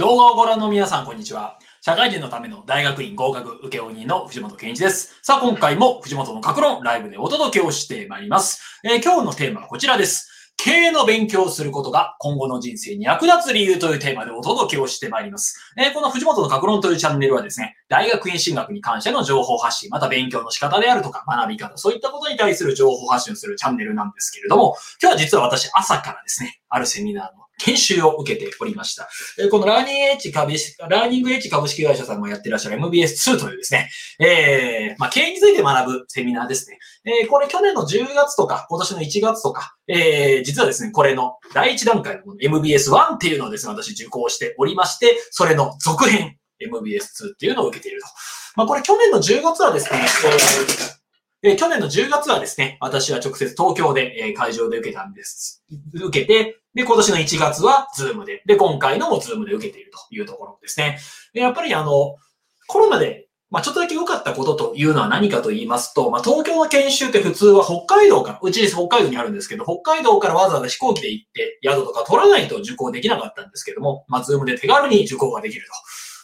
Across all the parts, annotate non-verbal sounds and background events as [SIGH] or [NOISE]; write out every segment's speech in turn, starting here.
動画をご覧の皆さん、こんにちは。社会人のための大学院合格受け負人の藤本健一です。さあ、今回も藤本の格論ライブでお届けをしてまいります。えー、今日のテーマはこちらです。経営の勉強をすることが今後の人生に役立つ理由というテーマでお届けをしてまいります。えー、この藤本の格論というチャンネルはですね、大学院進学に関しての情報発信、また勉強の仕方であるとか学び方、そういったことに対する情報発信をするチャンネルなんですけれども、今日は実は私朝からですね、あるセミナーの研修を受けておりました。このラーニングエッジ株式、ラーニングエッジ株式会社さんがやってらっしゃる MBS2 というですね、えー、まあ、経営について学ぶセミナーですね。えー、これ去年の10月とか、今年の1月とか、えー、実はですね、これの第1段階の MBS1 っていうのをですね、私受講しておりまして、それの続編、MBS2 っていうのを受けていると。まあ、これ去年の10月はですね、えーえ、去年の10月はですね、私は直接東京で、え、会場で受けたんです。受けて、で、今年の1月はズームで、で、今回のもズームで受けているというところですね。でやっぱりあの、コロナで、まあ、ちょっとだけ良かったことというのは何かと言いますと、まあ、東京の研修って普通は北海道から、うち北海道にあるんですけど、北海道からわざわざ飛行機で行って宿とか取らないと受講できなかったんですけども、まあ、ズームで手軽に受講ができると。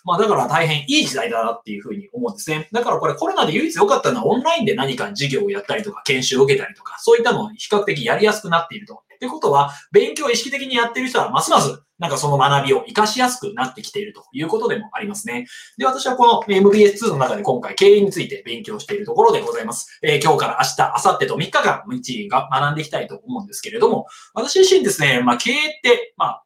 まあだから大変いい時代だなっていうふうに思うんですね。だからこれコロナで唯一良かったのはオンラインで何か授業をやったりとか研修を受けたりとか、そういったのを比較的やりやすくなっていると。ってことは、勉強を意識的にやってる人はますますなんかその学びを活かしやすくなってきているということでもありますね。で、私はこの MBS2 の中で今回経営について勉強しているところでございます。えー、今日から明日、明後日と3日間、日が学んでいきたいと思うんですけれども、私自身ですね、まあ経営って、まあ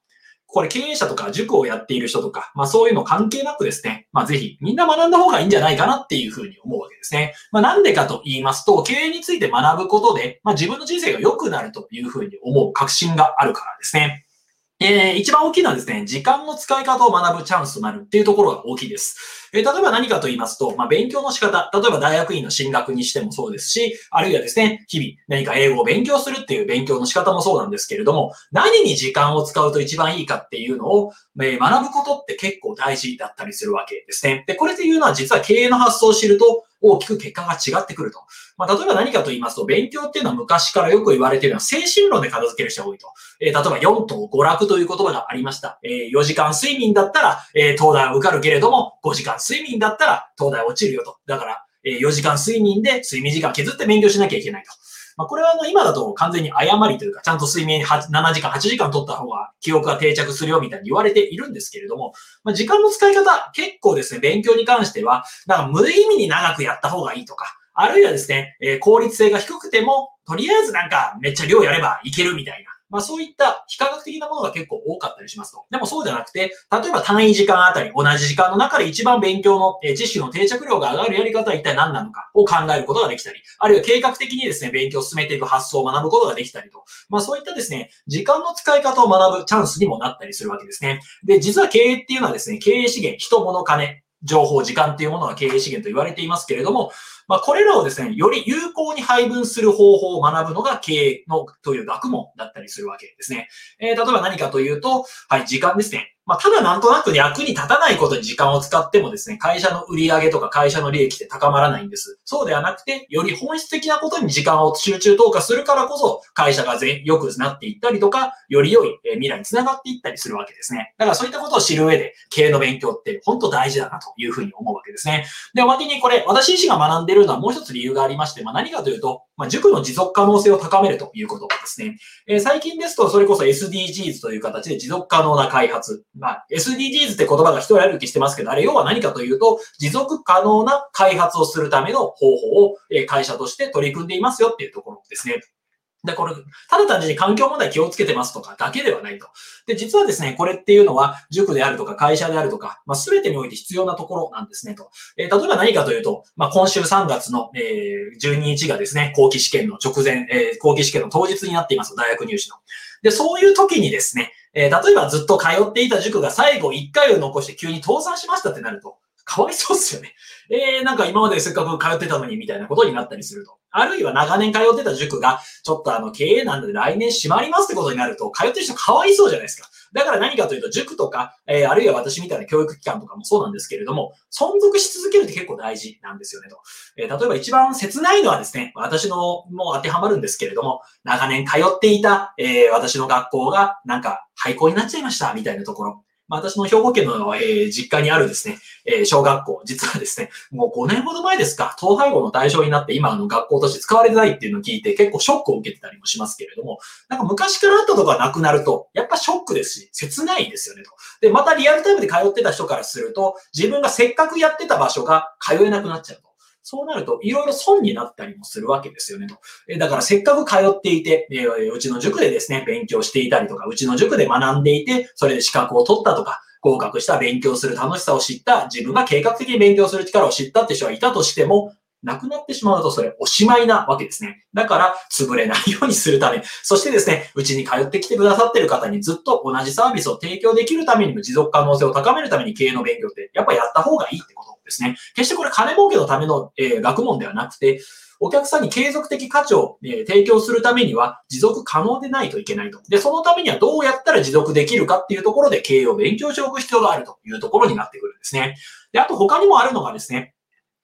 これ経営者とか塾をやっている人とか、まあそういうの関係なくですね、まあぜひみんな学んだ方がいいんじゃないかなっていうふうに思うわけですね。まあなんでかと言いますと、経営について学ぶことで、まあ自分の人生が良くなるというふうに思う確信があるからですね。えー、一番大きいのはですね、時間の使い方を学ぶチャンスとなるっていうところが大きいです。えー、例えば何かと言いますと、まあ、勉強の仕方、例えば大学院の進学にしてもそうですし、あるいはですね、日々何か英語を勉強するっていう勉強の仕方もそうなんですけれども、何に時間を使うと一番いいかっていうのを、えー、学ぶことって結構大事だったりするわけですね。で、これというのは実は経営の発想を知ると、大きく結果が違ってくると。まあ、例えば何かと言いますと、勉強っていうのは昔からよく言われているのは精神論で片付ける人が多いと。えー、例えば4等娯楽という言葉がありました。えー、4時間睡眠だったら、えー、東大は受かるけれども、5時間睡眠だったら東大落ちるよと。だから、え、4時間睡眠で睡眠時間削って勉強しなきゃいけないと。まあ、これはあの今だと完全に誤りというか、ちゃんと睡眠7時間、8時間取った方が記憶が定着するよみたいに言われているんですけれども、まあ、時間の使い方、結構ですね、勉強に関しては、なんか無意味に長くやった方がいいとか、あるいはですね、えー、効率性が低くても、とりあえずなんかめっちゃ量やればいけるみたいな。まあそういった非科学的なものが結構多かったりしますと。でもそうじゃなくて、例えば単位時間あたり、同じ時間の中で一番勉強の、え知識の定着量が上がるやり方は一体何なのかを考えることができたり、あるいは計画的にですね、勉強を進めていく発想を学ぶことができたりと。まあそういったですね、時間の使い方を学ぶチャンスにもなったりするわけですね。で、実は経営っていうのはですね、経営資源、人、物、金、情報、時間っていうものが経営資源と言われていますけれども、まあ、これらをですね、より有効に配分する方法を学ぶのが経営のという学問だったりするわけですね。えー、例えば何かというと、はい、時間ですね。まあ、ただなんとなく役に立たないことに時間を使ってもですね、会社の売り上げとか会社の利益って高まらないんです。そうではなくて、より本質的なことに時間を集中投下するからこそ、会社が全良くなっていったりとか、より良い未来につながっていったりするわけですね。だからそういったことを知る上で、経営の勉強って本当大事だなというふうに思うわけですね。で、おまけにこれ、私自身が学んでいるのはもう一つ理由がありまして、まあ、何かというと、まあ、塾の持続可能性を高めるということですね。えー、最近ですと、それこそ SDGs という形で持続可能な開発。まあ、SDGs って言葉が一人歩きしてますけど、あれ要は何かというと、持続可能な開発をするための方法を、え会社として取り組んでいますよっていうところですね。で、これ、ただ単純に環境問題気をつけてますとかだけではないと。で、実はですね、これっていうのは、塾であるとか会社であるとか、まあ、全てにおいて必要なところなんですね、と。えー、例えば何かというと、まあ、今週3月の、えー、12日がですね、後期試験の直前、えー、後期試験の当日になっています、大学入試の。で、そういう時にですね、えー、例えばずっと通っていた塾が最後1回を残して急に倒産しましたってなると、かわいそうっすよね。えー、なんか今までせっかく通ってたのにみたいなことになったりすると。あるいは長年通ってた塾が、ちょっとあの経営なんで来年閉まりますってことになると、通ってる人かわいそうじゃないですか。だから何かというと、塾とか、えー、あるいは私みたいな教育機関とかもそうなんですけれども、存続し続けるって結構大事なんですよねと。えー、例えば一番切ないのはですね、私のもう当てはまるんですけれども、長年通っていた、えー、私の学校がなんか廃校になっちゃいましたみたいなところ。まあ、私の兵庫県の、えー、実家にあるですね、えー、小学校、実はですね、もう5年ほど前ですか、統廃合の対象になって今あの学校として使われてないっていうのを聞いて結構ショックを受けてたりもしますけれども、なんか昔からあったとかなくなると、やっぱショックですし、切ないですよねと。で、またリアルタイムで通ってた人からすると、自分がせっかくやってた場所が通えなくなっちゃうと。そうなると、いろいろ損になったりもするわけですよねと。えだからせっかく通っていて、えうちの塾でですね、勉強していたりとか、うちの塾で学んでいて、それで資格を取ったとか、合格した勉強する楽しさを知った、自分が計画的に勉強する力を知ったって人がいたとしても、なくなってしまうとそれおしまいなわけですね。だから潰れないようにするため、そしてですね、うちに通ってきてくださってる方にずっと同じサービスを提供できるためにも持続可能性を高めるために経営の勉強ってやっぱやった方がいいってことですね。決してこれ金儲けのための、えー、学問ではなくて、お客さんに継続的価値を、え提供するためには持続可能でないといけないと。で、そのためにはどうやったら持続できるかっていうところで経営を勉強しておく必要があるというところになってくるんですね。で、あと他にもあるのがですね、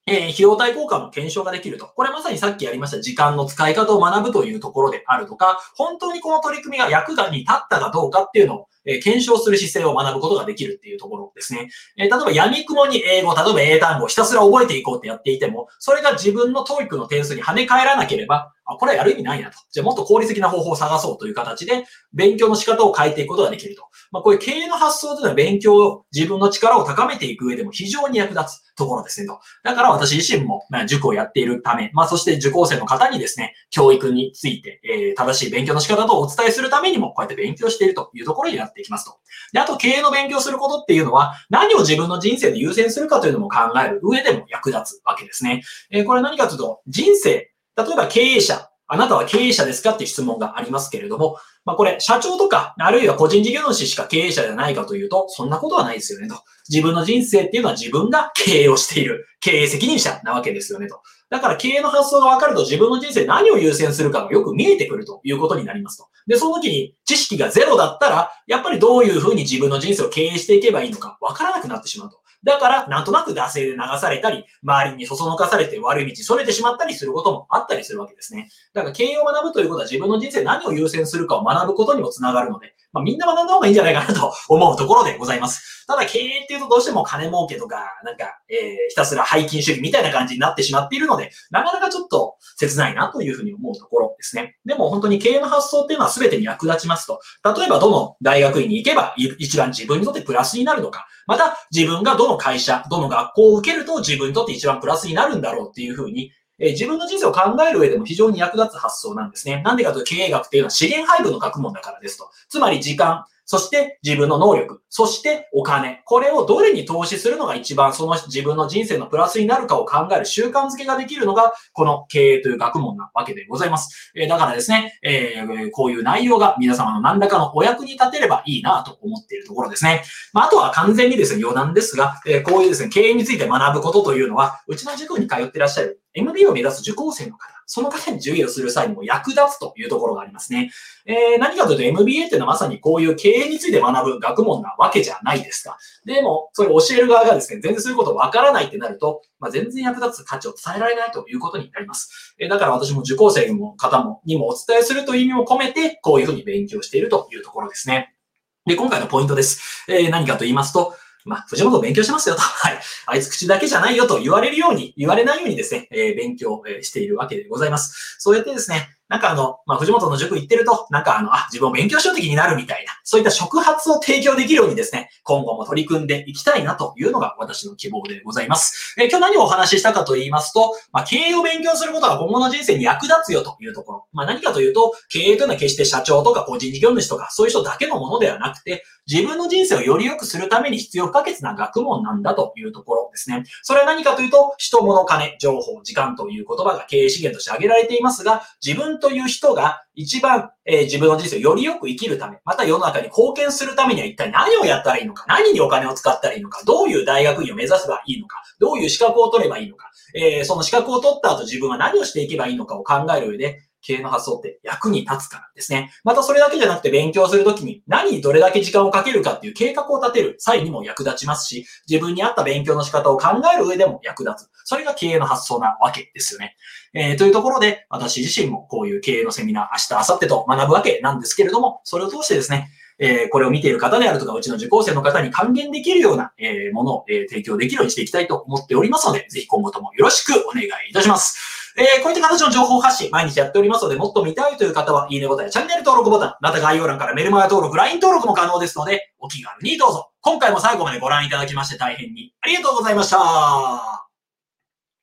えー、費用対効果の検証ができると。これまさにさっきやりました時間の使い方を学ぶというところであるとか、本当にこの取り組みが役に立ったかどうかっていうのをえ検証する姿勢を学ぶことができるっていうところですね。え例えば闇雲に英語、例えば英単語をひたすら覚えていこうってやっていても、それが自分の TOEIC の点数に跳ね返らなければ、あ、これはやる意味ないなと。じゃあもっと効率的な方法を探そうという形で、勉強の仕方を変えていくことができると。まあ、こういう経営の発想というのは勉強を、自分の力を高めていく上でも非常に役立つところですねと。だから私自身も、まあ、塾をやっているため、まあ、そして受講生の方にですね、教育について、えー、正しい勉強の仕方とお伝えするためにも、こうやって勉強しているというところになっていきますと。で、あと経営の勉強することっていうのは、何を自分の人生で優先するかというのも考える上でも役立つわけですね。えー、これ何かというと、人生、例えば経営者、あなたは経営者ですかって質問がありますけれども、まあこれ、社長とか、あるいは個人事業主しか経営者じゃないかというと、そんなことはないですよねと。自分の人生っていうのは自分が経営をしている経営責任者なわけですよねと。だから経営の発想が分かると自分の人生何を優先するかがよく見えてくるということになりますと。で、その時に知識がゼロだったら、やっぱりどういうふうに自分の人生を経営していけばいいのか分からなくなってしまうと。だから、なんとなく惰性で流されたり、周りにそそのかされて悪い道それてしまったりすることもあったりするわけですね。だから経営を学ぶということは自分の人生何を優先するかを学ぶことにもつながるので、まあ、みんな学んだ方がいいんじゃないかなと [LAUGHS] 思うところでございます。ただ経営っていうとどうしても金儲けとか、なんか、えー、ひたすら背筋主義みたいな感じになってしまっているので、なかなかちょっと [LAUGHS] 切ないなというふうに思うところですね。でも本当に経営の発想っていうのは全てに役立ちますと。例えばどの大学院に行けば一番自分にとってプラスになるのか。また自分がどの会社、どの学校を受けると自分にとって一番プラスになるんだろうっていうふうに、え自分の人生を考える上でも非常に役立つ発想なんですね。なんでかというと経営学っていうのは資源配分の学問だからですと。つまり時間、そして自分の能力、そしてお金。これをどれに投資するのが一番その自分の人生のプラスになるかを考える習慣づけができるのが、この経営という学問なわけでございます。えだからですね、えー、こういう内容が皆様の何らかのお役に立てればいいなと思っているところですね。まあ、あとは完全にですね、余談ですが、えこういうですね、経営について学ぶことというのは、うちの塾に通ってらっしゃる MB を目指す受講生の方、その方に授業する際にも役立つというところがありますね。えー、何かというと MBA っていうのはまさにこういう経営について学ぶ学問なわけじゃないですか。でも、それを教える側がですね、全然そういうことわからないってなると、まあ、全然役立つ価値を伝えられないということになります。えー、だから私も受講生の方もにもお伝えするという意味も込めて、こういうふうに勉強しているというところですね。で、今回のポイントです。えー、何かと言いますと、まあ、藤本勉強してますよと。[LAUGHS] はい。あいつ口だけじゃないよと言われるように、言われないようにですね、えー、勉強しているわけでございます。そうやってですね、なんかあの、まあ、藤本の塾行ってると、なんかあの、あ、自分を勉強しようときになるみたいな、そういった触発を提供できるようにですね、今後も取り組んでいきたいなというのが私の希望でございます。えー、今日何をお話ししたかと言いますと、まあ、経営を勉強することが今後の人生に役立つよというところ。まあ、何かというと、経営というのは決して社長とか個人事業主とか、そういう人だけのものではなくて、自分の人生をより良くするために必要不可欠な学問なんだというところですね。それは何かというと、人、物、金、情報、時間という言葉が経営資源として挙げられていますが、自分という人が一番、えー、自分の人生をよりよく生きるため、また世の中に貢献するためには一体何をやったらいいのか、何にお金を使ったらいいのか、どういう大学院を目指せばいいのか、どういう資格を取ればいいのか、えー、その資格を取った後自分は何をしていけばいいのかを考える上で、経営の発想って役に立つからですね。またそれだけじゃなくて勉強するときに何にどれだけ時間をかけるかっていう計画を立てる際にも役立ちますし、自分に合った勉強の仕方を考える上でも役立つ。それが経営の発想なわけですよね。えー、というところで、私自身もこういう経営のセミナー、明日、明後日と学ぶわけなんですけれども、それを通してですね、えーこれを見ている方であるとか、うちの受講生の方に還元できるような、えーものを、えー提供できるようにしていきたいと思っておりますので、ぜひ今後ともよろしくお願いいたします。えーこういった形の情報発信、毎日やっておりますので、もっと見たいという方は、いいねボタンやチャンネル登録ボタン、また概要欄からメルマガ登録、LINE 登録も可能ですので、お気軽にどうぞ。今回も最後までご覧いただきまして大変にありがとうございました。